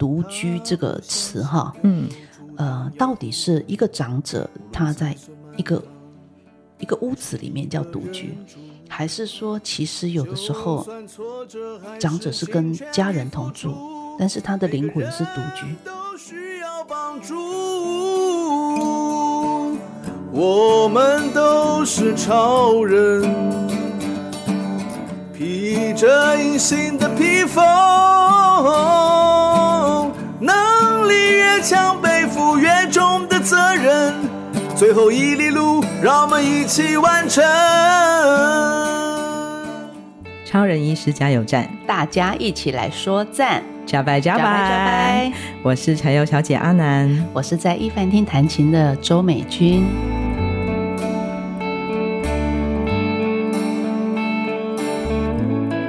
独居这个词哈，嗯，呃，到底是一个长者他在一个一个屋子里面叫独居，还是说其实有的时候长者是跟家人同住，但是他的灵魂是独居？我们都是超人，披着隐形的披风，越强，背负越重的责任。最后一里路，让我们一起完成。超人医师加油站，大家一起来说赞，加拜加拜！我是柴油小姐阿南，我是在一凡厅弹琴的周美君。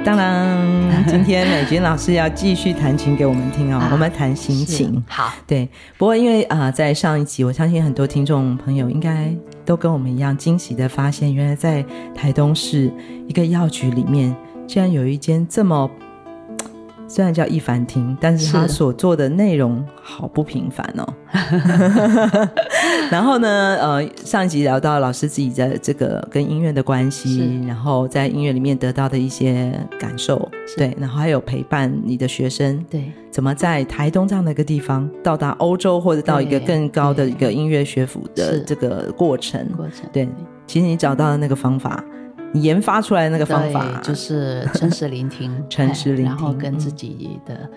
当然，今天美君老师要继续弹琴给我们听哦。啊、我们弹心情，好。对，不过因为啊、呃，在上一集，我相信很多听众朋友应该都跟我们一样惊喜的发现，原来在台东市一个药局里面，竟然有一间这么。虽然叫一凡厅，但是他所做的内容好不平凡哦。然后呢，呃，上一集聊到老师自己的这个跟音乐的关系，然后在音乐里面得到的一些感受，对，然后还有陪伴你的学生，对，怎么在台东这样的一个地方到达欧洲，或者到一个更高的一个音乐学府的这个过程，过程，对，其实你找到了那个方法。你研发出来的那个方法就是诚实聆听，诚实聆听，然后跟自己的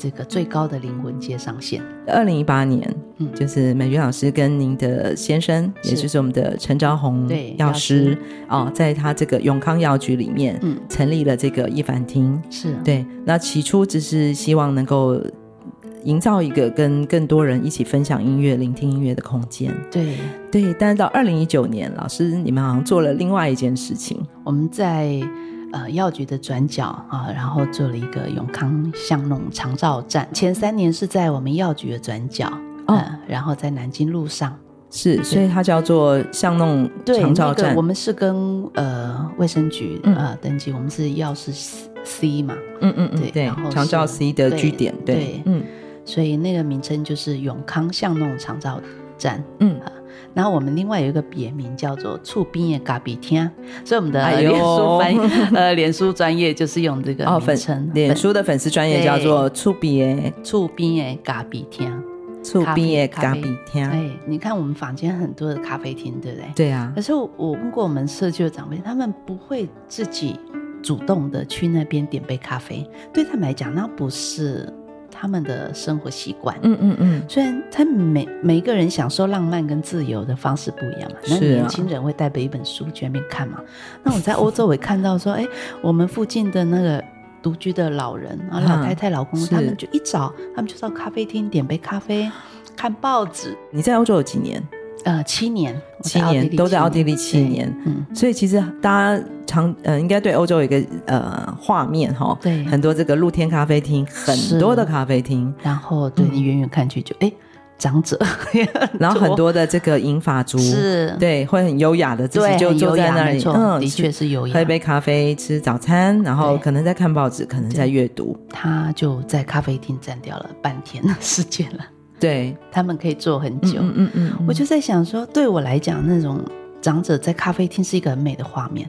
这个最高的灵魂界上线。二零一八年，嗯，就是美娟老师跟您的先生，也就是我们的陈昭宏药师哦，在他这个永康药局里面，嗯，成立了这个一凡厅，是对。那起初只是希望能够。营造一个跟更多人一起分享音乐、聆听音乐的空间。对对，但是到二零一九年，老师你们好像做了另外一件事情。我们在呃药局的转角啊，然后做了一个永康巷弄长照站。前三年是在我们药局的转角，哦、呃，然后在南京路上。是，所以它叫做巷弄长照站。那个、我们是跟呃卫生局呃登记，我们是药师 C 嘛。嗯嗯嗯，对，然后长照 C 的据点，对，对对嗯。所以那个名称就是永康巷弄长照站，嗯，然后我们另外有一个别名叫做厝边的咖啡厅，所以我们的脸书翻译、哎、呃脸书专业就是用这个名称，脸、哦、书的粉丝专业叫做厝边的厝边的咖啡厅，厝边的咖啡厅。哎，你看我们房间很多的咖啡厅，对不对？对啊。可是我问过我们社区的长辈，他们不会自己主动的去那边点杯咖啡，对他们来讲，那不是。他们的生活习惯，嗯嗯嗯，虽然他每每一个人享受浪漫跟自由的方式不一样嘛，那年轻人会带着一本书去那边看嘛。那我在欧洲我也看到说，哎，我们附近的那个独居的老人啊，老太太、老公，他们就一早，他们就到咖啡厅点杯咖啡，看报纸。你在欧洲有几年？呃，七年，七年都在奥地利七年，嗯，所以其实大家常呃应该对欧洲有一个呃画面哈，对，很多这个露天咖啡厅，很多的咖啡厅，然后对你远远看去就哎长者，然后很多的这个银发族是，对，会很优雅的自己就坐在那里，嗯，的确是优雅，喝一杯咖啡，吃早餐，然后可能在看报纸，可能在阅读，他就在咖啡厅站掉了半天的时间了。对，他们可以坐很久，嗯嗯，嗯，嗯，我就在想说，对我来讲，那种长者在咖啡厅是一个很美的画面。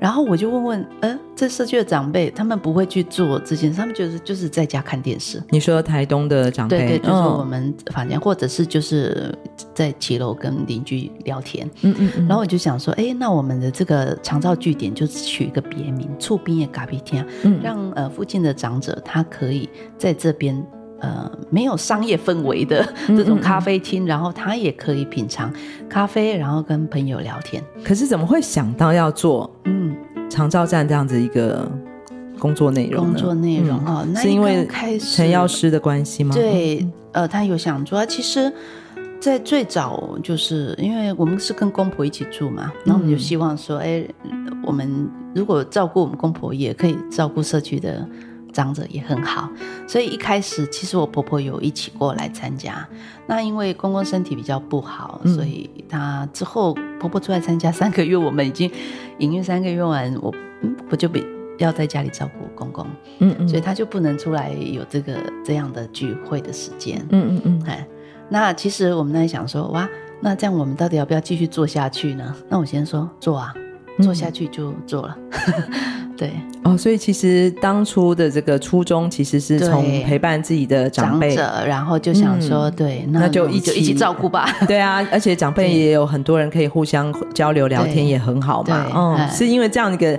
然后我就问问，呃，这社区的长辈，他们不会去做这件事，他们就是就是在家看电视。你说台东的长辈，对对，就是我们房间，或者是就是在骑楼跟邻居聊天，嗯嗯，嗯。然后我就想说，哎，那我们的这个长照据点就取一个别名，厝边的咖啡厅，嗯，让呃附近的长者他可以在这边。呃，没有商业氛围的这种咖啡厅，嗯嗯，然后他也可以品尝咖啡，然后跟朋友聊天。可是怎么会想到要做嗯长照站这样子一个工作内容？工作内容哦，是因为陈药师的关系吗？对，呃，他有想做。其实，在最早就是因为我们是跟公婆一起住嘛，然后我们就希望说，哎，我们如果照顾我们公婆，也可以照顾社区的。长者也很好，所以一开始其实我婆婆有一起过来参加。那因为公公身体比较不好，嗯、所以她之后婆婆出来参加三个月，我们已经营运三个月完，我嗯我就比要在家里照顾公公，嗯嗯，所以他就不能出来有这个这样的聚会的时间，嗯嗯嗯，哎，那其实我们在想说，哇，那这样我们到底要不要继续做下去呢？那我先说做啊，做下去就做了。嗯 对哦，所以其实当初的这个初衷其实是从陪伴自己的长辈，长者，然后就想说，嗯、对，那，那就一起一起照顾吧。对啊，而且长辈也有很多人可以互相交流聊天，也很好嘛。嗯，是因为这样一个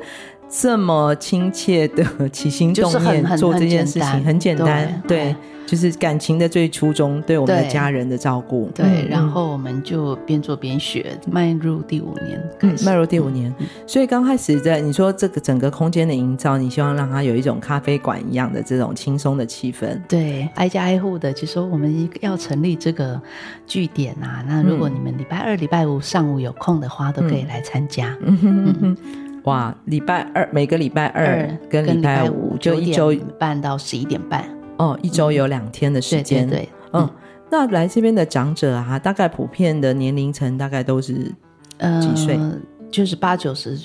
这么亲切的起心动念做这件事情，很简单，对。就是感情的最初衷，对我们的家人的照顾。对，对，然后我们就边做边学，迈入第五年，嗯，迈入第五年。嗯，所以刚开始在你说这个整个空间的营造，你希望让它有一种咖啡馆一样的这种轻松的气氛。对，挨家挨户的就说我们要成立这个据点啊。那如果你们礼拜二、礼拜五上午有空的话，都可以来参加。嗯哼嗯，哇，礼拜二每个礼拜二跟礼拜五就一周半到十一点半。哦，一周有两天的时间，对，嗯，那来这边的长者啊，大概普遍的年龄层大概都是几岁？就是八九十。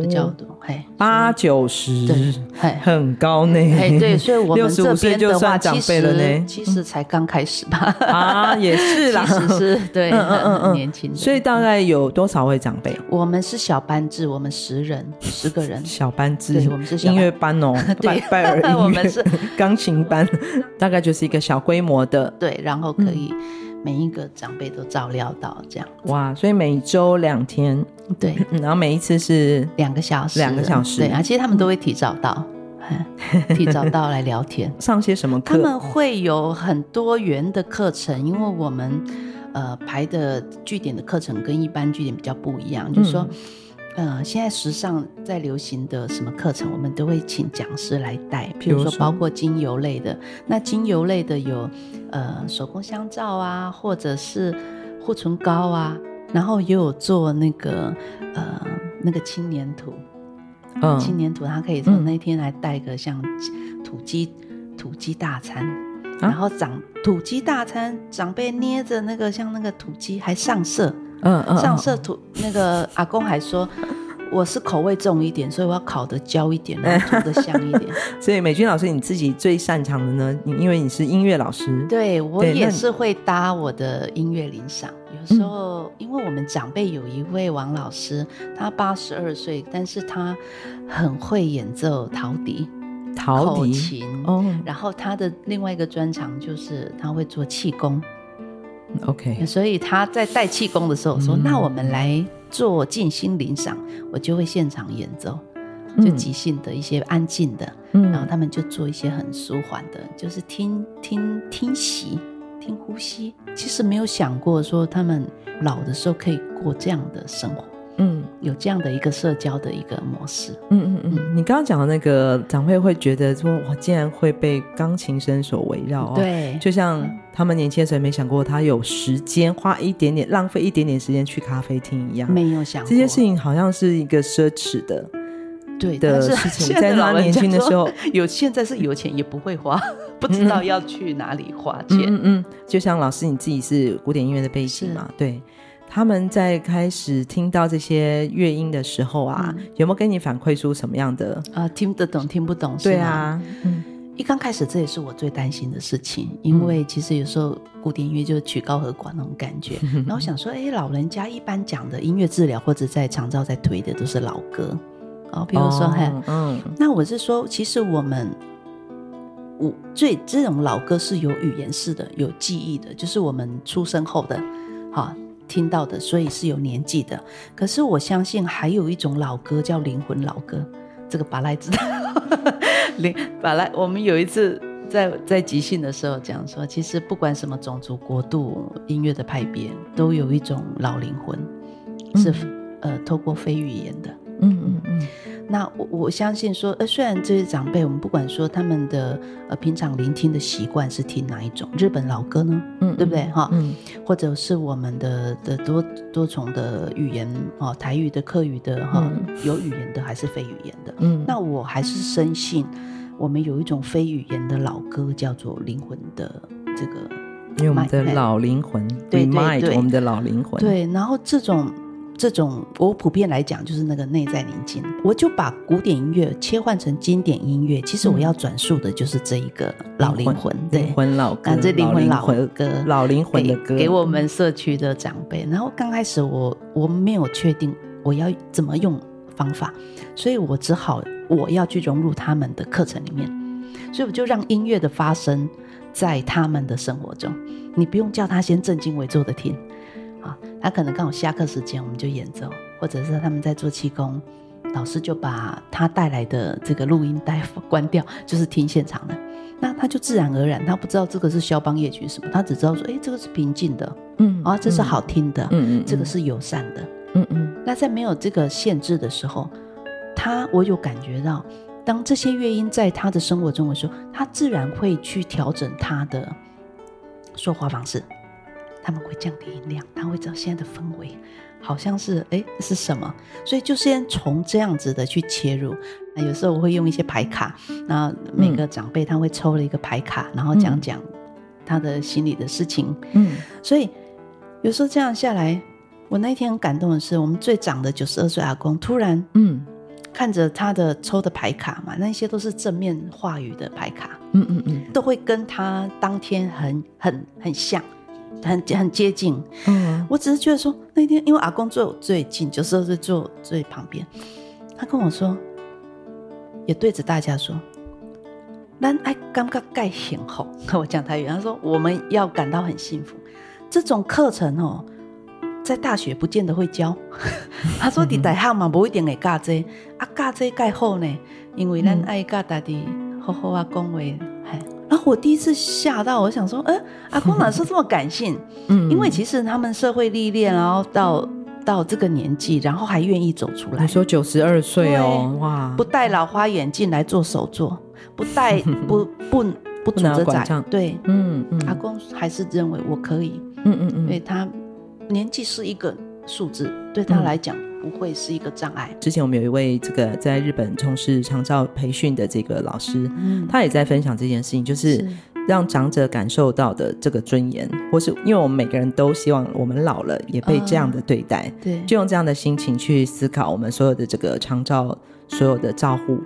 比较多，嘿，八九十，对，很高呢，哎，对，所以我们 这边的话，长辈了呢，其实才刚开始吧，啊，也是啦，其实是 对，嗯嗯嗯，年轻的，所以大概有多少位长辈？我们是小班制，我们十人，十个人，小班制，对，我们是音乐班哦，拜拜尔音乐，我们是钢琴班，大概就是一个小规模的，对，然后可以。每一个长辈都照料到，这样哇！所以每周两天，对，然后每一次是两个小时，两个小时，对啊。其实他们都会提早到，提早到来聊天，上些什么课？他们会有很多元的课程，因为我们呃排的据点的课程跟一般据点比较不一样，嗯、就是说。呃，现在时尚在流行的什么课程，我们都会请讲师来带。譬如说，包括精油类的，那精油类的有呃手工香皂啊，或者是护唇膏啊，然后也有做那个呃那个青黏土，嗯，青黏土，它可以从那天来带个像土鸡土鸡大餐，然后长土鸡大餐，长辈捏着那个像那个土鸡还上色。嗯嗯，上色土那个阿公还说，我是口味重一点，所以我要烤的焦一点，然后煮得香一点。所以美君老师，你自己最擅长的呢？你因为你是音乐老师，对，我也是会搭我的音乐铃嗓。有时候，因为我们长辈有一位王老师，他八十二岁，但是他很会演奏陶笛、陶笛琴哦。然后他的另外一个专长就是他会做气功。OK，所以他在带气功的时候说：“嗯、那我们来做静心灵赏，我就会现场演奏，就即兴的一些安静的，嗯、然后他们就做一些很舒缓的，就是听听听息、听呼吸。其实没有想过说他们老的时候可以过这样的生活。”嗯，有这样的一个社交的一个模式。嗯嗯嗯，你刚刚讲的那个长辈会觉得说，我竟然会被钢琴声所围绕哦。对，就像他们年轻的时候没想过他有时间花一点点浪费一点点时间去咖啡厅一样，没有想过这些事情好像是一个奢侈的，对的事情。在他年轻的时候，有现在是有钱也不会花，不知道要去哪里花钱。嗯嗯，就像老师你自己是古典音乐的背景嘛，对。他们在开始听到这些乐音的时候啊，嗯、有没有跟你反馈出什么样的啊、呃？听得懂，听不懂？对啊，嗯，一刚开始这也是我最担心的事情，因为其实有时候古典音乐就是曲高和寡那种感觉。嗯、然后我想说，哎，老人家一般讲的音乐治疗或者在长照在推的都是老歌，哦，比如说，哦、嗯，那我是说，其实我们我最这种老歌是有语言式的，有记忆的，就是我们出生后的，哈。听到的，所以是有年纪的。可是我相信还有一种老歌叫灵魂老歌，这个巴莱知道。林巴莱，我们有一次在在即兴的时候讲说，其实不管什么种族、国度、音乐的派别，都有一种老灵魂，是、嗯、呃透过非语言的。嗯嗯嗯。那我我相信说，呃，虽然这些长辈，我们不管说他们的呃平常聆听的习惯是听哪一种日本老歌呢？嗯，对不对？哈，嗯，或者是我们的的多多重的语言哦，台语的、客语的哈，有语言的还是非语言的？嗯，那我还是深信，我们有一种非语言的老歌叫做灵魂的这个，因为我们的老灵魂，对对对，我们的老灵魂，对，然后这种。这种我普遍来讲就是那个内在宁静，我就把古典音乐切换成经典音乐。其实我要转述的就是这一个老灵魂，对，灵魂老歌，这灵魂老歌，老灵魂的歌，给我们社区的长辈。然后刚开始我我没有确定我要怎么用方法，所以我只好我要去融入他们的课程里面，所以我就让音乐的发生在他们的生活中，你不用叫他先正襟危坐的听。啊，他可能刚好下课时间，我们就演奏，或者是他们在做气功，老师就把他带来的这个录音带 关掉，就是听现场的。那他就自然而然，他不知道这个是肖邦夜曲什么，他只知道说，哎，这个是平静的，嗯，啊，这是好听的，嗯嗯，这个是友善的，嗯嗯。那在没有这个限制的时候，他我有感觉到，当这些乐音在他的生活中的时候，他自然会去调整他的说话方式。他们会降低音量，他会知道现在的氛围好像是哎是什么，所以就先从这样子的去切入。那有时候我会用一些牌卡，那每个长辈他会抽了一个牌卡，然后讲讲他的心里的事情。嗯，所以有时候这样下来，我那一天很感动的是，我们最长的九十二岁阿公突然嗯看着他的抽的牌卡嘛，那些都是正面话语的牌卡，嗯嗯嗯，都会跟他当天很很很像。很很接近，嗯，我只是觉得说那天，因为阿公坐我最近，就是是坐最旁边，他跟我说，也对着大家说，咱爱感觉盖幸福，我讲台语，他说我们要感到很幸福。这种课程哦，在大学不见得会教，他说你大学嘛不一定会教这个，啊教这盖好呢，因为咱爱教大家好好啊讲话。然后我第一次吓到，我想说，哎，阿公哪是这么感性？嗯，因为其实他们社会历练，然后到到这个年纪，然后还愿意走出来。你说九十二岁哦，哇！不戴老花眼镜来做手作，不戴 不不不拄着拐，对，嗯嗯，阿公还是认为我可以，嗯嗯嗯，因为他年纪是一个数字，对他来讲。不会是一个障碍。之前我们有一位这个在日本从事长照培训的这个老师，嗯，他也在分享这件事情，就是让长者感受到的这个尊严，或是因为我们每个人都希望我们老了也被这样的对待，哦，对，就用这样的心情去思考我们所有的这个长照所有的照护。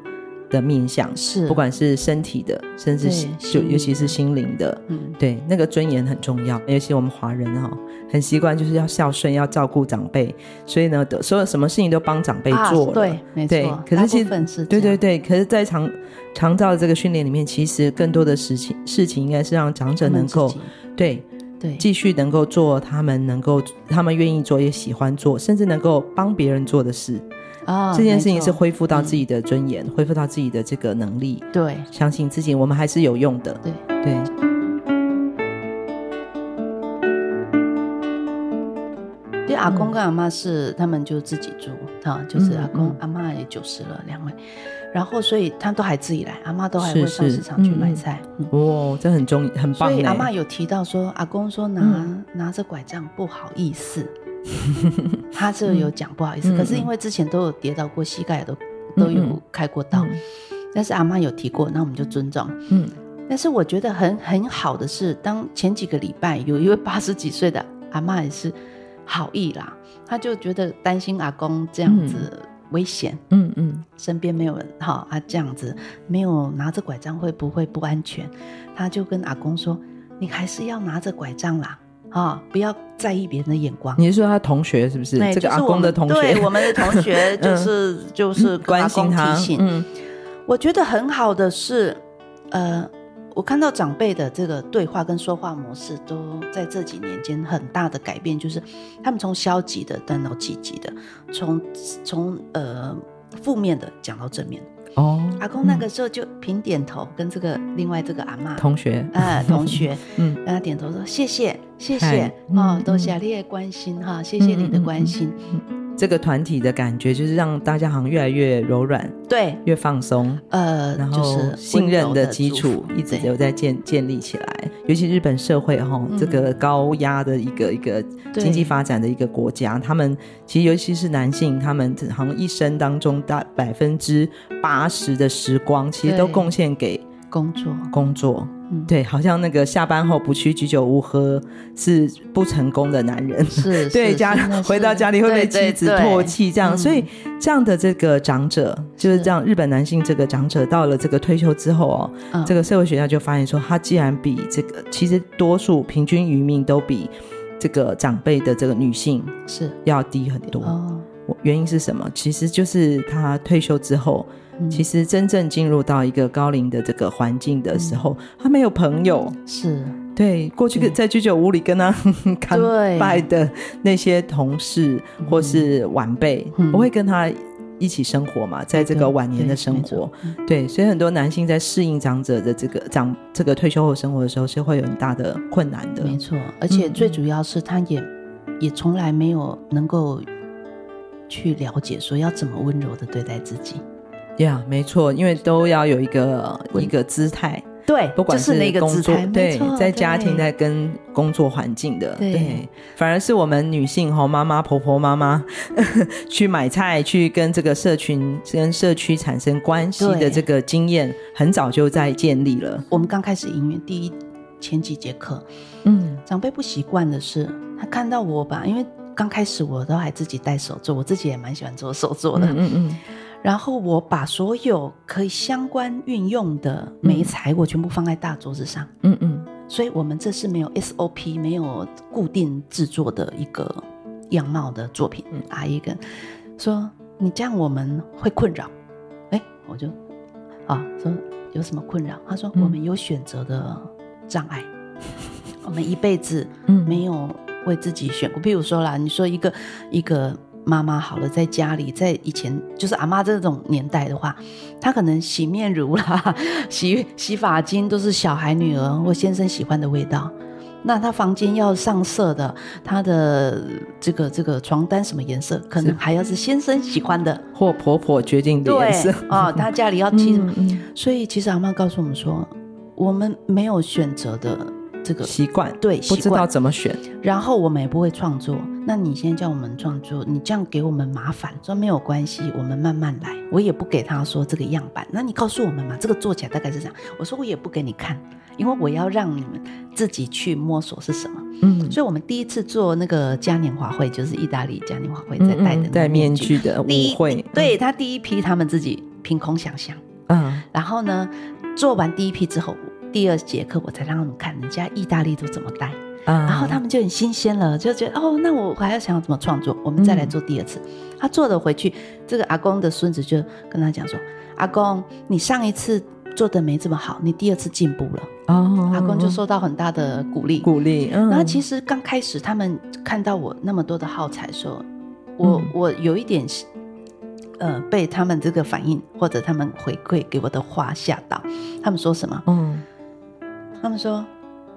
的面向是，不管是身体的，甚至就尤其是心灵的，嗯，对，那个尊严很重要。尤其我们华人哈，很习惯就是要孝顺，要照顾长辈，所以呢，所有什么事情都帮长辈做了，对，没错。可是其实，对对对，可是，在长长照的这个训练里面，其实更多的事情事情应该是让长者能够，对对，继续能够做他们能够他们愿意做也喜欢做，甚至能够帮别人做的事。啊，这件事情是恢复到自己的尊严，嗯、恢复到自己的这个能力。对，相信自己，我们还是有用的。对对。因为阿公跟阿妈是他们就自己住，哈、嗯，就是阿公、嗯、阿妈也九十了，两位，然后所以他都还自己来，阿妈都还会上市场去买菜。嗯嗯、哦，这很重，很棒。所以阿妈有提到说，阿公说拿、嗯、拿着拐杖不好意思。他这有讲不好意思，嗯、可是因为之前都有跌倒过，膝盖都都有开过刀，嗯、但是阿妈有提过，那我们就尊重。嗯，但是我觉得很很好的是，当前几个礼拜有一位八十几岁的阿妈也是好意啦，他就觉得担心阿公这样子危险，嗯嗯，身边没有人哈，他这样子没有拿着拐杖会不会不安全？他就跟阿公说：“你还是要拿着拐杖啦。”啊！不要在意别人的眼光。你是说他同学是不是？这个阿公的同学，对，我们的 同学就是、嗯、就是关心他。嗯，我觉得很好的是，呃，我看到长辈的这个对话跟说话模式都在这几年间很大的改变，就是他们从消极的转到积极的，从从呃负面的讲到正面。哦，阿公那个时候就平点头，跟这个另外这个阿妈同学，呃，同学，嗯，跟他点头说谢谢谢谢哦，多谢你的关心哈，谢谢你的关心。这个团体的感觉就是让大家好像越来越柔软，对，越放松，呃，然后信任的基础一直有在建建立起来。尤其日本社会哈，这个高压的一个一个经济发展的一个国家，他们其实尤其是男性，他们好像一生当中大百分之八十的时光，其实都贡献给工作，工作。嗯、对，好像那个下班后不去居酒屋喝是不成功的男人，是，对家回到家里会被妻子唾弃这样，所以这样的这个长者、嗯、就是这样，日本男性这个长者到了这个退休之后哦，嗯、这个社会学家就发现说，他既然比这个其实多数平均余命都比这个长辈的这个女性是。要低很多，哦、原因是什么？其实就是他退休之后。其实真正进入到一个高龄的这个环境的时候，嗯、他没有朋友，是。对过去在居酒屋里跟他 干拜的那些同事或是晚辈，嗯、不会跟他一起生活嘛，在这个晚年的生活，对，对，所以很多男性在适应长者的这个长这个退休后生活的时候，是会有很大的困难的。没错，而且最主要是他也、嗯、也从来没有能够去了解说要怎么温柔的对待自己。呀，yeah, 没错，因为都要有一个一个姿态，对，不管是那个工作，对，在家庭在跟工作环境的，对，对，反而是我们女性哈，妈妈、婆婆、妈妈 去买菜，去跟这个社群、跟社区产生关系的这个经验，很早就在建立了。我们刚开始营运第一前几节课，嗯，长辈不习惯的是，他看到我吧，因为刚开始我都还自己带手做，我自己也蛮喜欢做手做的，嗯嗯。嗯然后我把所有可以相关运用的媒材，我全部放在大桌子上。嗯嗯，所以我们这是没有 SOP、没有固定制作的一个样貌的作品。嗯，阿姨跟说：“你这样我们会困扰。”哎，我就啊说有什么困扰？他说：“我们有选择的障碍，我们一辈子没有为自己选过。譬如说啦，你说一个一个。”妈妈好了，在家里，在以前就是阿妈这种年代的话，她可能洗面乳啦、洗洗发精都是小孩、女儿或先生喜欢的味道。那她房间要上色的，她的这个这个床单什么颜色，可能还要是先生喜欢的，或婆婆决定的颜色。哦，她家里要漆什么？嗯嗯、所以其实阿妈告诉我们说，我们没有选择的。这个习惯对，不知道怎么选，然后我们也不会创作。那你现在叫我们创作，你这样给我们麻烦，说没有关系，我们慢慢来。我也不给他说这个样板，那你告诉我们嘛，这个做起来大概是这样。我说我也不给你看，因为我要让你们自己去摸索是什么。嗯，所以我们第一次做那个嘉年华会，就是意大利嘉年华会在戴的戴面具的舞会，对他第一批他们自己凭空想象，嗯，然后呢，做完第一批之后。第二节课我才让他们看人家意大利都怎么戴，嗯、然后他们就很新鲜了，就觉得哦，那我还要想要怎么创作，我们再来做第二次。嗯、他做了回去，这个阿公的孙子就跟他讲说：“阿公，你上一次做的没这么好，你第二次进步了。”哦，阿公就受到很大的鼓励，鼓励。嗯、然后其实刚开始他们看到我那么多的耗材的时候，我、嗯、我有一点。呃，被他们这个反应或者他们回馈给我的话吓到，他们说什么？嗯，他们说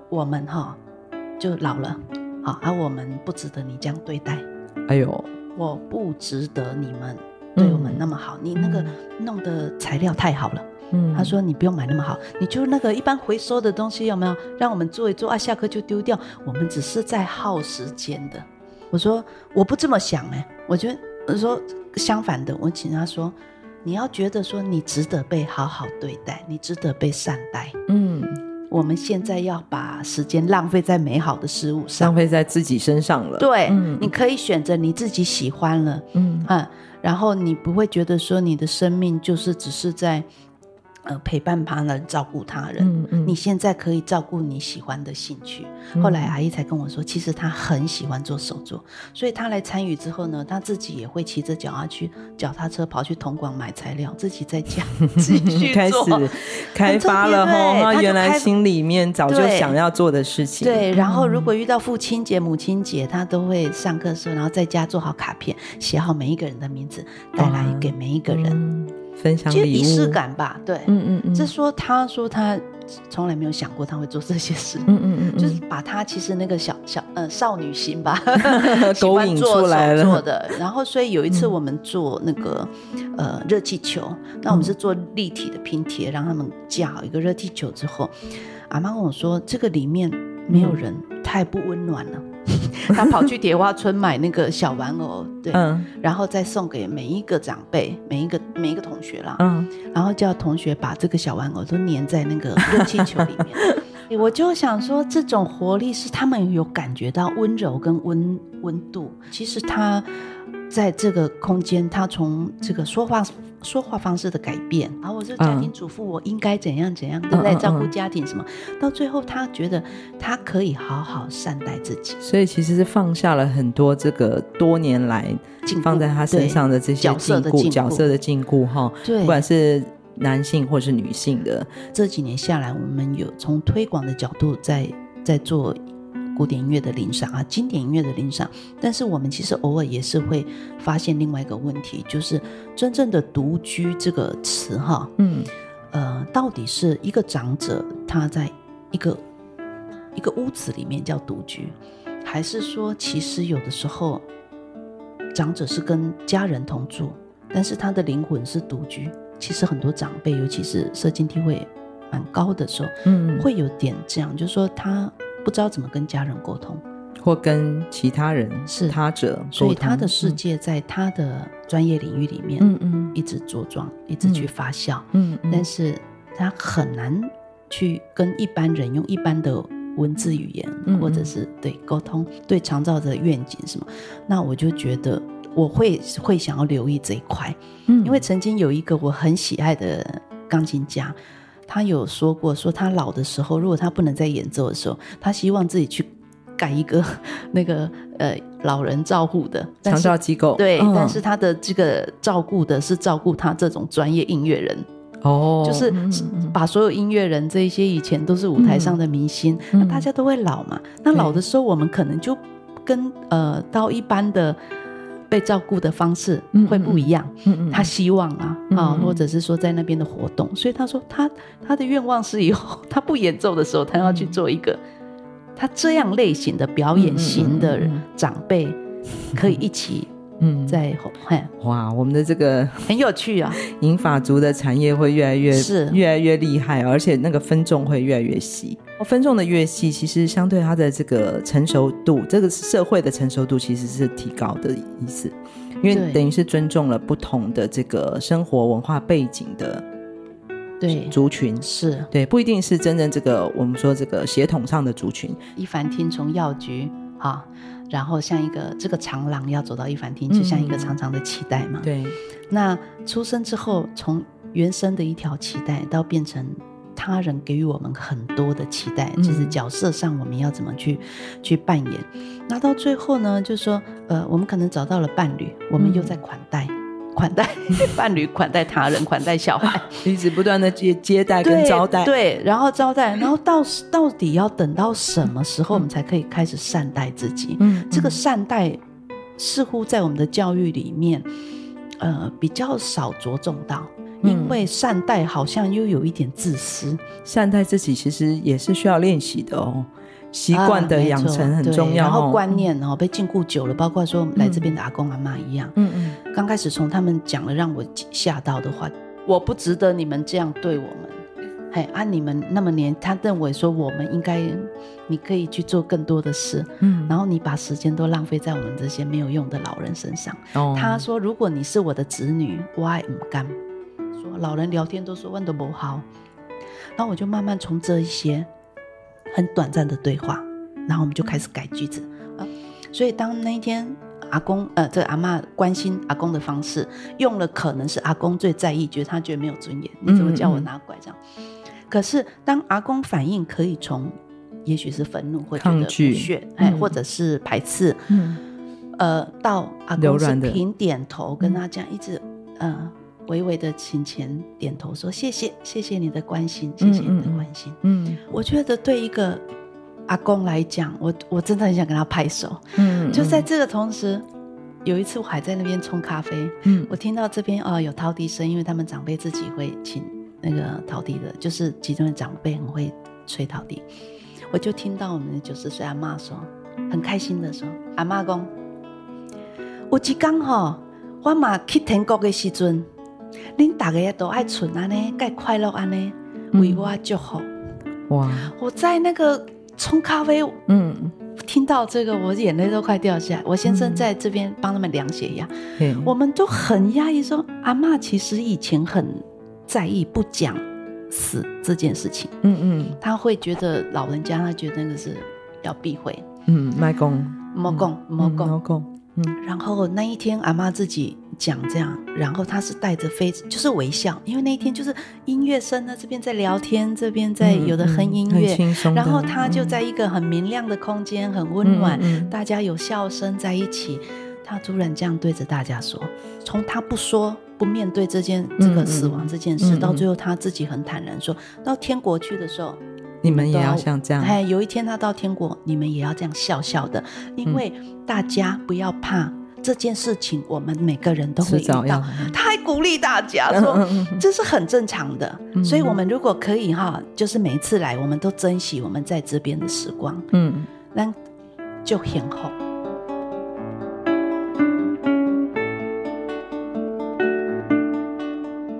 我们哈就老了，好，而、啊、我们不值得你这样对待。哎呦，我不值得你们对我们那么好，嗯、你那个弄的材料太好了。嗯，他说你不用买那么好，你就那个一般回收的东西有没有？让我们做一做啊，下课就丢掉。我们只是在耗时间的。我说我不这么想哎、欸，我觉得我说。相反的，我请他说：“你要觉得说你值得被好好对待，你值得被善待。”嗯，我们现在要把时间浪费在美好的事物上，浪费在自己身上了。对，嗯、你可以选择你自己喜欢了，嗯啊，然后你不会觉得说你的生命就是只是在。呃，陪伴他人，照顾他人。嗯嗯，你现在可以照顾你喜欢的兴趣。嗯、后来阿姨才跟我说，其实她很喜欢做手作，所以她来参与之后呢，她自己也会骑着脚踏去脚踏车跑去铜广买材料，自己在家继续 开始开发了哈。他原来心里面早就想要做的事情。对，然后如果遇到父亲节、母亲节，他都会上课的时候，然后在家做好卡片，写好每一个人的名字，带来给每一个人。嗯分享礼物，仪式感吧，对，嗯嗯嗯，是说他说他从来没有想过他会做这些事，嗯嗯嗯，就是把他其实那个小小呃少女心吧，勾引出来了，做的。然后所以有一次我们做那个呃热气球，那我们是做立体的拼贴，让他们架好一个热气球之后，阿妈跟我说这个里面没有人，太不温暖了。他跑去蝶花村买那个小玩偶，对，嗯、然后再送给每一个长辈，每一个每一个同学啦，嗯，然后叫同学把这个小玩偶都粘在那个热气球里面。我就想说，这种活力是他们有感觉到温柔跟温温度。其实他在这个空间，他从这个说话。说话方式的改变，然后我是家庭主妇，我应该怎样怎样，对不对？照顾家庭什么，到最后他觉得他可以好好善待自己，所以其实是放下了很多这个多年来放在他身上的这些角色的角色的禁锢哈，对，不管是男性或是女性的，这几年下来，我们有从推广的角度在在做。古典音乐的欣赏啊，经典音乐的欣赏，但是我们其实偶尔也是会发现另外一个问题，就是真正的独居这个词哈，嗯，呃，到底是一个长者他在一个一个屋子里面叫独居，还是说其实有的时候长者是跟家人同住，但是他的灵魂是独居？其实很多长辈，尤其是社经地位蛮高的时候，嗯，会有点这样，就是说他。不知道怎么跟家人沟通，或跟其他人是。他者，所以他的世界在他的专业领域里面，嗯嗯，一直茁壮，一直去发酵，嗯，但是他很难去跟一般人用一般的文字语言，或者是对沟通，对长照的愿景什么，那我就觉得我会会想要留意这一块，嗯，因为曾经有一个我很喜爱的钢琴家。他有说过，说他老的时候，如果他不能再演奏的时候，他希望自己去盖一个 那个呃老人照护的长照机构。对，哦、但是他的这个照顾的是照顾他这种专业音乐人哦，就是把所有音乐人这一些以前都是舞台上的明星，嗯、那大家都会老嘛。嗯、那老的时候，我们可能就跟呃到一般的。被照顾的方式会不一样，嗯嗯，他希望啊啊，嗯嗯，或者是说在那边的活动，所以他说他他的愿望是以后他不演奏的时候，他要去做一个他这样类型的表演型的长辈可以一起。嗯，在后，哇，我们的这个很有趣啊，银发族的产业会越来越是。越来越厉害，而且那个分众会越来越细。分众的越细，其实相对它的这个成熟度，这个社会的成熟度其实是提高的意思，因为等于是尊重了不同的这个生活文化背景的对族群，是对，不一定是真正这个我们说这个血统上的族群。一凡听从药局啊。然后像一个这个长廊要走到一凡厅，就像一个长长的脐带嘛。对。那出生之后，从原生的一条脐带，到变成他人给予我们很多的期待，嗯、就是角色上我们要怎么去去扮演。那到最后呢，就是说，呃，我们可能找到了伴侣，我们又在款待。嗯款待 伴侣，款待他人，款待小孩，一直不断的接接待跟招待，对，然后招待，然后到到底要等到什么时候，我们才可以开始善待自己？嗯，这个善待似乎在我们的教育里面，呃，比较少着重到，因为善待好像又有一点自私，善待自己其实也是需要练习的哦。习惯的养成很重要，啊，然后观念哦被禁锢久了，包括说来这边的阿公阿妈一样，嗯嗯，刚开始从他们讲了让我吓到的话，我不值得你们这样对我们，嘿，按、啊、你们那么年，他认为说我们应该，你可以去做更多的事，嗯，然后你把时间都浪费在我们这些没有用的老人身上。哦，他说如果你是我的子女，我爱唔甘，说老人聊天都说问的不好，然后我就慢慢从这一些。很短暂的对话，然后我们就开始改句子啊。所以当那一天阿公呃，这个阿嬷关心阿公的方式，用了可能是阿公最在意，觉得他觉得没有尊严，你怎么叫我拿拐杖？嗯嗯，可是当阿公反应可以从，也许是愤怒，或者觉得不屑，哎，或者是排斥，嗯，呃，到阿公是平点头，跟他这样一直呃。微微的请前点头，说：“谢谢，谢谢你的关心，谢谢你的关心。”嗯，嗯，嗯，我觉得对一个阿公来讲，我我真的很想跟他拍手。嗯，嗯，就在这个同时，有一次我还在那边冲咖啡，嗯，我听到这边哦有陶笛声，因为他们长辈自己会请那个陶笛的，就是其中的长辈很会吹陶笛，我就听到我们的九十岁阿妈说，很开心的说：“阿妈公，有一天哈，我嘛去天国的时阵。”恁大家都爱存安呢，该快乐安呢，为我祝福。哇！我在那个冲咖啡，嗯，听到这个，我眼泪都快掉下来。我先生在这边帮他们量血压，嗯、我们都很压抑说，说阿嬷其实以前很在意不讲死这件事情。嗯嗯，他会觉得老人家，他觉得那个是要避讳。嗯，麦公，莫公，莫公，莫公。嗯，然后那一天阿嬷自己讲这样，然后他是带着非就是微笑，因为那一天就是音乐声呢，这边在聊天，这边在有的哼音乐，然后他就在一个很明亮的空间，很温暖，大家有笑声在一起。他突然这样对着大家说：“从他不说不面对这件这个死亡这件事，嗯嗯、到最后他自己很坦然说，到天国去的时候。”你们也要像这样，哎，有一天他到天国，你们也要这样笑笑的，因为大家不要怕这件事情，我们每个人都会遇到。他还鼓励大家说，这是很正常的。所以，我们如果可以哈，就是每一次来，我们都珍惜我们在这边的时光。嗯，那就很好。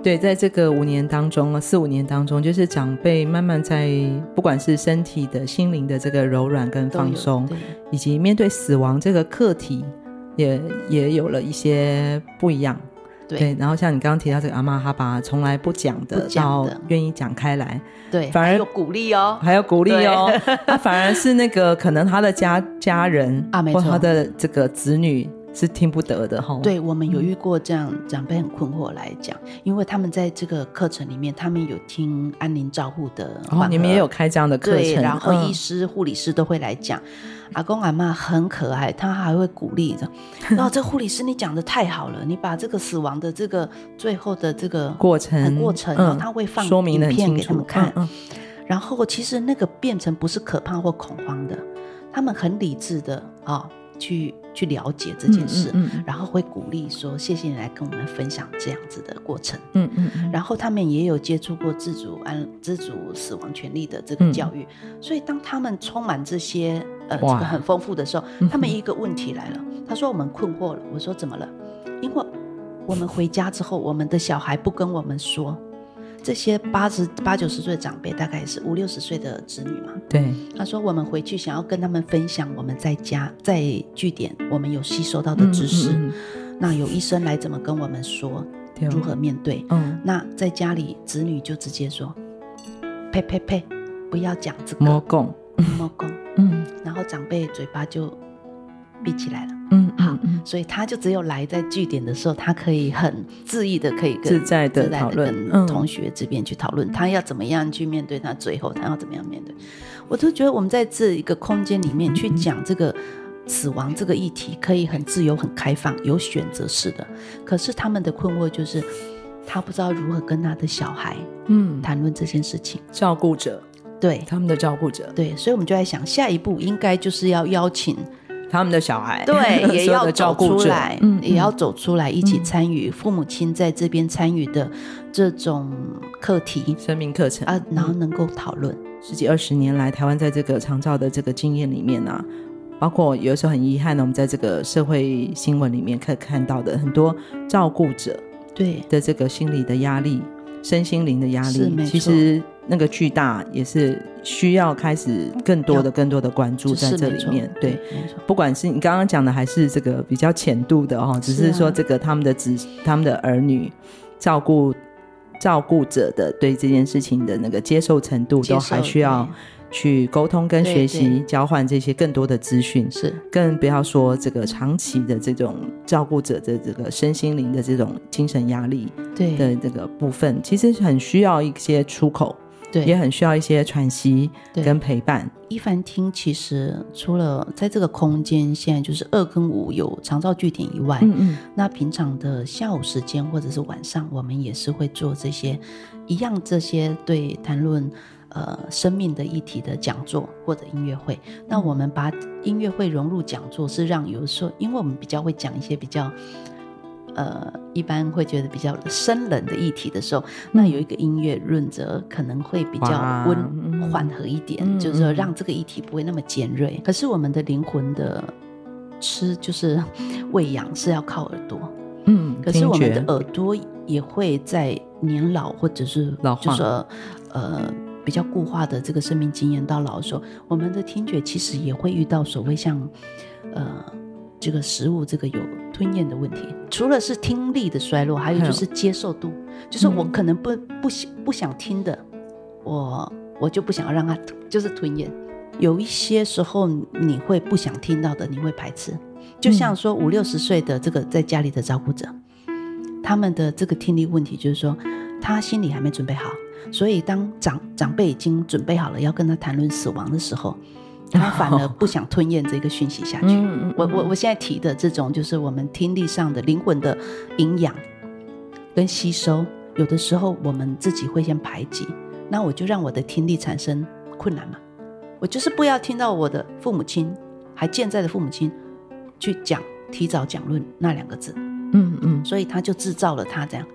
对，在这个五年当中，四五年当中，就是长辈慢慢在，不管是身体的、心灵的这个柔软跟放松，以及面对死亡这个课题，也也有了一些不一样。对，对，然后像你刚刚提到这个阿妈哈巴从来不讲的，到愿意讲开来，对，反而有鼓励哦，还有鼓励哦，他 反而是那个可能他的家家人啊，没错，或他的这个子女。是听不得的哈。对，我们有遇过这样长辈很困惑来讲，因为他们在这个课程里面，他们有听安宁照护的，哦，你们也有开这样的课程，然后医师、护理师都会来讲。阿公阿妈很可爱，他还会鼓励着。哦，这护理师你讲的太好了，你把这个死亡的这个最后的这个过程过程，然后他会放影片给他们看。然后其实那个变成不是可怕或恐慌的，他们很理智的啊。去去了解这件事，嗯嗯嗯、然后会鼓励说：“谢谢你来跟我们分享这样子的过程。嗯”嗯嗯。然后他们也有接触过自主安、自主死亡权利的这个教育，嗯、所以当他们充满这些呃这个很丰富的时候，他们一个问题来了，嗯、他说：“我们困惑了。”我说：“怎么了？”因为我们回家之后，我们的小孩不跟我们说。这些八十八九十岁的长辈，大概是五六十岁的子女嘛。对，他说我们回去想要跟他们分享我们在家在据点我们有吸收到的知识。嗯嗯嗯、那有医生来怎么跟我们说，如何面对？嗯，那在家里子女就直接说，呸呸呸，不要讲这个。莫讲，莫讲。嗯，然后长辈嘴巴就闭起来了。嗯，好，所以他就只有来在据点的时候，他可以很恣意的可以跟自在的讨论，跟同学这边去讨论，他要怎么样去面对他最后他要怎么样面对。我都觉得我们在这一个空间里面去讲这个死亡这个议题，可以很自由、很开放、有选择式的。可是他们的困惑就是，他不知道如何跟他的小孩嗯谈论这件事情。照顾者，对他们的照顾者，对，所以我们就在想，下一步应该就是要邀请。他们的小孩，对，也要走出来，嗯，也要走出来，一起参与父母亲在这边参与的这种课题、生命课程。啊，然后能够讨论。十几二十年来台湾在这个长照的这个经验里面啊，包括有时候很遗憾的，我们在这个社会新闻里面可以看到的很多照顾者对。的这个心理的压力、身心灵的压力，其实。那个巨大也是需要开始更多的、更多的关注在这里面。对，不管是你刚刚讲的，还是这个比较浅度的哦，只是说这个他们的子、他们的儿女照顾照顾者的对这件事情的那个接受程度，都还需要去沟通跟学习、交换这些更多的资讯。是，更不要说这个长期的这种照顾者的这个身心灵的这种精神压力对的这个部分，其实很需要一些出口。对，也很需要一些喘息跟陪伴。一凡厅其实除了在这个空间，现在就是二跟五有长照据点以外，嗯嗯，那平常的下午时间或者是晚上，我们也是会做这些一样这些对谈论呃生命的议题的讲座或者音乐会。那我们把音乐会融入讲座，是让有时候因为我们比较会讲一些比较。呃，一般会觉得比较生冷的议题的时候，那有一个音乐润泽可能会比较温缓和一点，嗯、就是说让这个议题不会那么尖锐。嗯、可是我们的灵魂的吃就是喂养是要靠耳朵，嗯，可是我们的耳朵也会在年老或者是老化。就是说呃比较固化的这个生命经验到老的时候，我们的听觉其实也会遇到所谓像呃这个食物这个有吞咽的问题。除了是听力的衰落，还有就是接受度，就是我可能不不想不想听的，我我就不想要让他就是吞咽。有一些时候你会不想听到的，你会排斥。就像说五六十岁的这个在家里的照顾者，他们的这个听力问题，就是说他心里还没准备好，所以当长长辈已经准备好了要跟他谈论死亡的时候，他反而不想吞咽这个讯息下去。我我我现在提的这种，就是我们听力上的灵魂的营养跟吸收，有的时候我们自己会先排挤，那我就让我的听力产生困难嘛。我就是不要听到我的父母亲还健在的父母亲去讲提早讲论那两个字，嗯嗯，所以他就制造了他这样，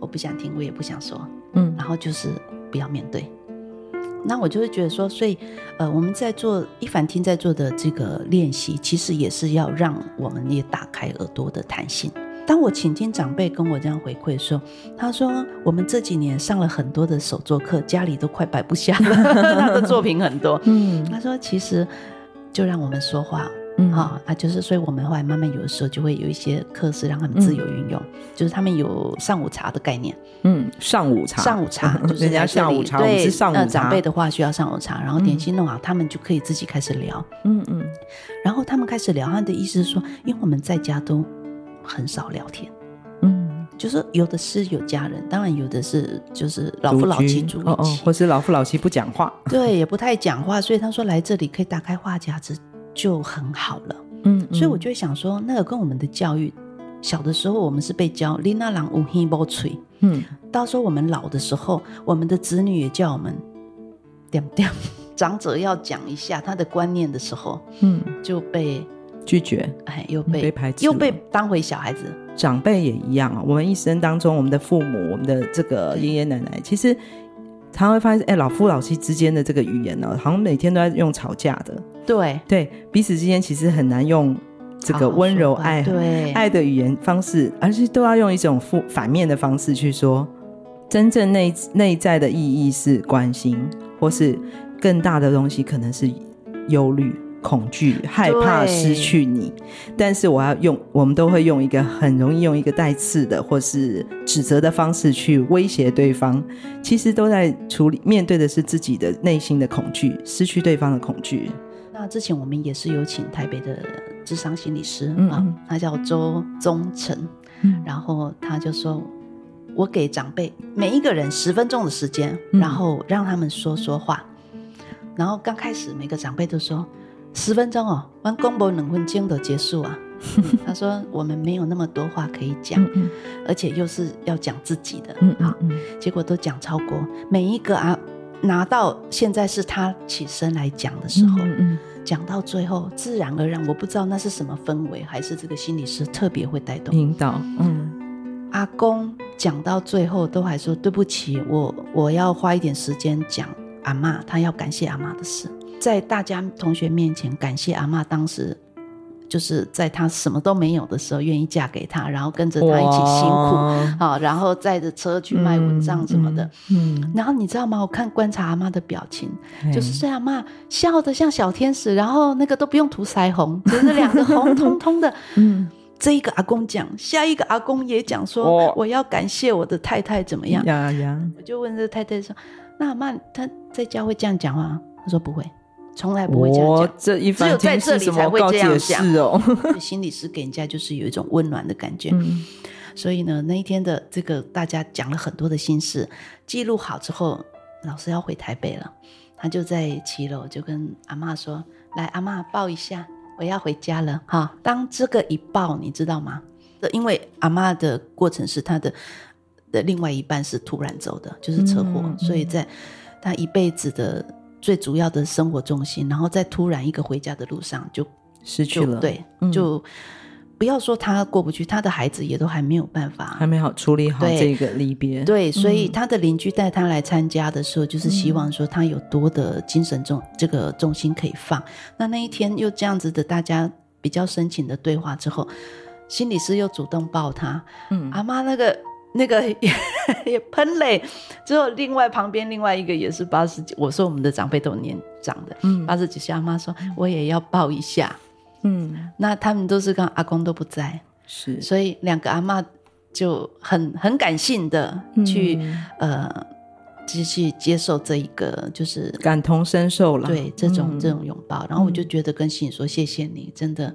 我不想听，我也不想说，嗯，然后就是不要面对。那我就会觉得说，所以呃，我们在做一凡听在做的这个练习，其实也是要让我们也打开耳朵的弹性。当我倾听长辈跟我这样回馈的时候，他说：“我们这几年上了很多的手作课，家里都快摆不下了。他的作品很多。嗯，他说其实就让我们说话，嗯啊，就是所以我们后来慢慢有的时候就会有一些课是让他们自由运用，嗯、就是他们有上午茶的概念。嗯，上午茶，上午茶就是人家下午茶，对，是上午茶。长辈的话需要上午茶，然后点心弄好，嗯、他们就可以自己开始聊。嗯嗯，然后他们开始聊，他的意思是说，因为我们在家都。很少聊天，嗯，就是有的是有家人，当然有的是就是老夫老妻住一起，哦哦，或是老夫老妻不讲话，对，也不太讲话，所以他说来这里可以打开话匣子就很好了，嗯，嗯，所以我就会想说，那个跟我们的教育，小的时候我们是被教“囡仔人有耳无吹”，嗯，到时候我们老的时候，我们的子女也叫我们点点，长者要讲一下他的观念的时候，嗯，就被。拒绝，哎，又被，被排斥，又被当回小孩子。长辈也一样啊。我们一生当中，我们的父母，我们的这个爷爷奶奶，其实常会发现，哎，老夫老妻之间的这个语言呢，好像每天都在用吵架的。对对，彼此之间其实很难用这个温柔爱对爱的语言方式，而是都要用一种负反面的方式去说。真正内内在的意义是关心，或是更大的东西，可能是忧虑。恐惧、害怕失去你，但是我要用，我们都会用一个很容易用一个带刺的或是指责的方式去威胁对方，其实都在处理面对的是自己的内心的恐惧，失去对方的恐惧。那之前我们也是有请台北的智商心理师、嗯、啊，他叫周宗成，嗯、然后他就说，我给长辈每一个人十分钟的时间，嗯、然后让他们说说话，然后刚开始每个长辈都说。十分钟哦，完公布两分钟都结束啊。嗯、他说我们没有那么多话可以讲，嗯嗯，而且又是要讲自己的，嗯，嗯，嗯，结果都讲超过每一个啊，拿到现在是他起身来讲的时候，嗯，嗯，讲到最后自然而然，我不知道那是什么氛围，还是这个心理师特别会带动引导。嗯，阿公讲到最后都还说对不起，我我要花一点时间讲阿嬷，他要感谢阿嬷的事。在大家同学面前感谢阿嬷，当时就是在她什么都没有的时候，愿意嫁给他，然后跟着他一起辛苦啊哇，然后载着车去卖蚊帐什么的。嗯，然后你知道吗？我看观察阿嬷的表情，就是这阿嬷笑得像小天使，然后那个都不用涂腮红，就是两个红彤彤的。嗯，这一个阿公讲，下一个阿公也讲说，我要感谢我的太太怎么样？呀呀！我就问这个太太说：“那阿嬷她在家会这样讲吗？”她说：“不会。”从来不会这样讲，这一只有在这里才会这样讲哦。心理师给人家就是有一种温暖的感觉，嗯、所以呢，那一天的这个大家讲了很多的心事，记录好之后，老师要回台北了，他就在七楼就跟阿嬷说：“来，阿嬷抱一下，我要回家了。”哈，当这个一抱，你知道吗？因为阿嬷的过程是他的的另外一半是突然走的，就是车祸，嗯、所以在他一辈子的。最主要的生活重心，然后在突然一个回家的路上就失去了。对，嗯、就不要说他过不去，他的孩子也都还没有办法，还没好处理好这个离别。对，所以他的邻居带他来参加的时候，嗯、就是希望说他有多的精神重这个重心可以放。那那一天又这样子的，大家比较深情的对话之后，心理师又主动抱他。嗯，阿妈那个。那个也 也喷泪。之后另外旁边另外一个也是八十几，我说我们的长辈都年长的，嗯，八十几岁阿妈说我也要抱一下，嗯，那他们都是跟阿公都不在，是，所以两个阿妈就很很感性的去、嗯、呃。继续接受这一个，就是感同身受了。对，这种、嗯、这种拥抱，然后我就觉得跟心说谢谢你，真的，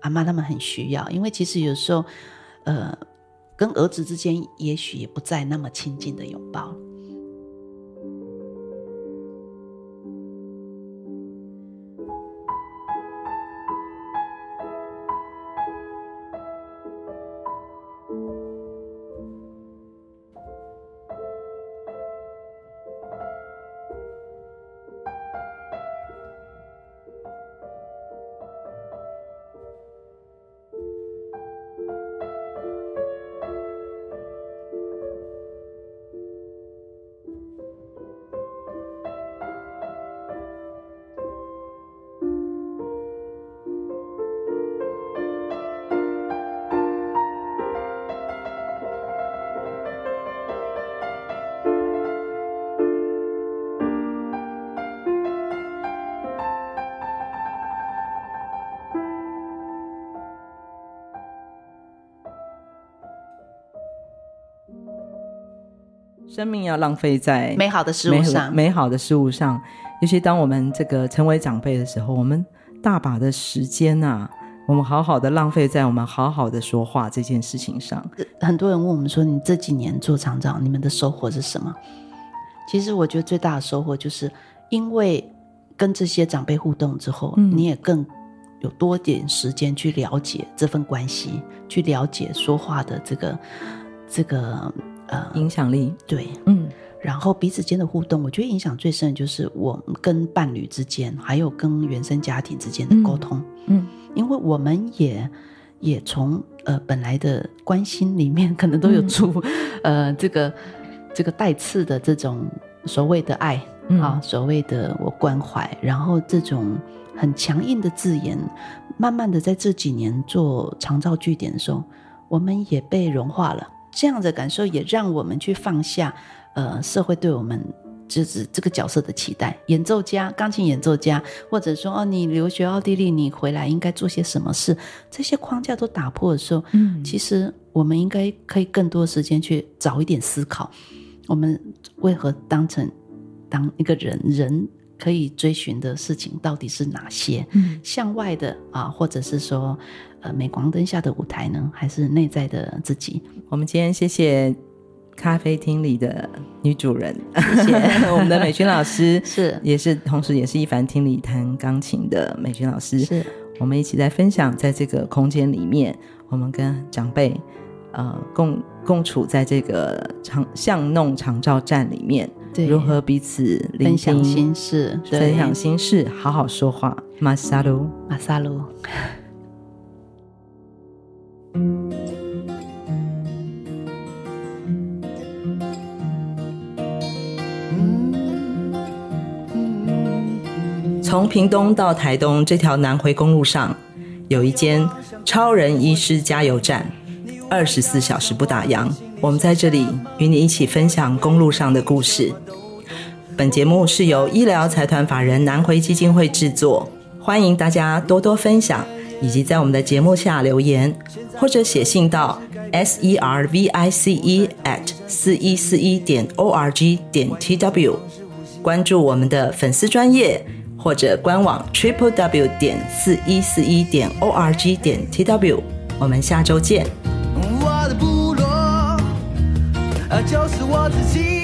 阿妈他们很需要，因为其实有时候，呃，跟儿子之间也许也不再那么亲近的拥抱。生命要浪费在美好的事物上，美好的事物上。尤其当我们这个成为长辈的时候，我们大把的时间啊，我们好好的浪费在我们好好的说话这件事情上。很多人问我们说：“你这几年做厂长照，你们的收获是什么？”其实我觉得最大的收获就是，因为跟这些长辈互动之后，嗯、你也更有多点时间去了解这份关系，去了解说话的这个这个。呃，影响力。对，嗯，然后彼此间的互动，我觉得影响最深的就是我们跟伴侣之间，还有跟原生家庭之间的沟通，嗯，嗯，因为我们也也从呃本来的关心里面，可能都有出、嗯、呃这个这个带刺的这种所谓的爱啊、所谓的我关怀，然后这种很强硬的字眼，慢慢的在这几年做长照据点的时候，我们也被融化了。这样的感受也让我们去放下，呃，社会对我们就是这个角色的期待。演奏家、钢琴演奏家，或者说哦，你留学奥地利，你回来应该做些什么事？这些框架都打破的时候，嗯，其实我们应该可以更多时间去早一点思考，我们为何当成当一个人人。可以追寻的事情到底是哪些？嗯，向外的啊，或者是说，呃，镁光灯下的舞台呢，还是内在的自己？我们今天谢谢咖啡厅里的女主人，谢谢我们的美君老师，是，也是同时也是一凡厅里弹钢琴的美君老师，是我们一起在分享，在这个空间里面，我们跟长辈，呃，共共处在这个长巷弄长照站里面。对，如何彼此分享心事，分享心事，好好说话。马萨鲁，马萨鲁。从屏东到台东这条南回公路上，有一间超人医师加油站，二十四小时不打烊。我们在这里与你一起分享公路上的故事。本节目是由医疗财团法人南回基金会制作，欢迎大家多多分享，以及在我们的节目下留言，或者写信到 s e r v i c e at 四一四一点 o r g 点 t w，关注我们的粉丝专业或者官网 triple w 点四一四一点 o r g 点 t w，我们下周见。就是我自己。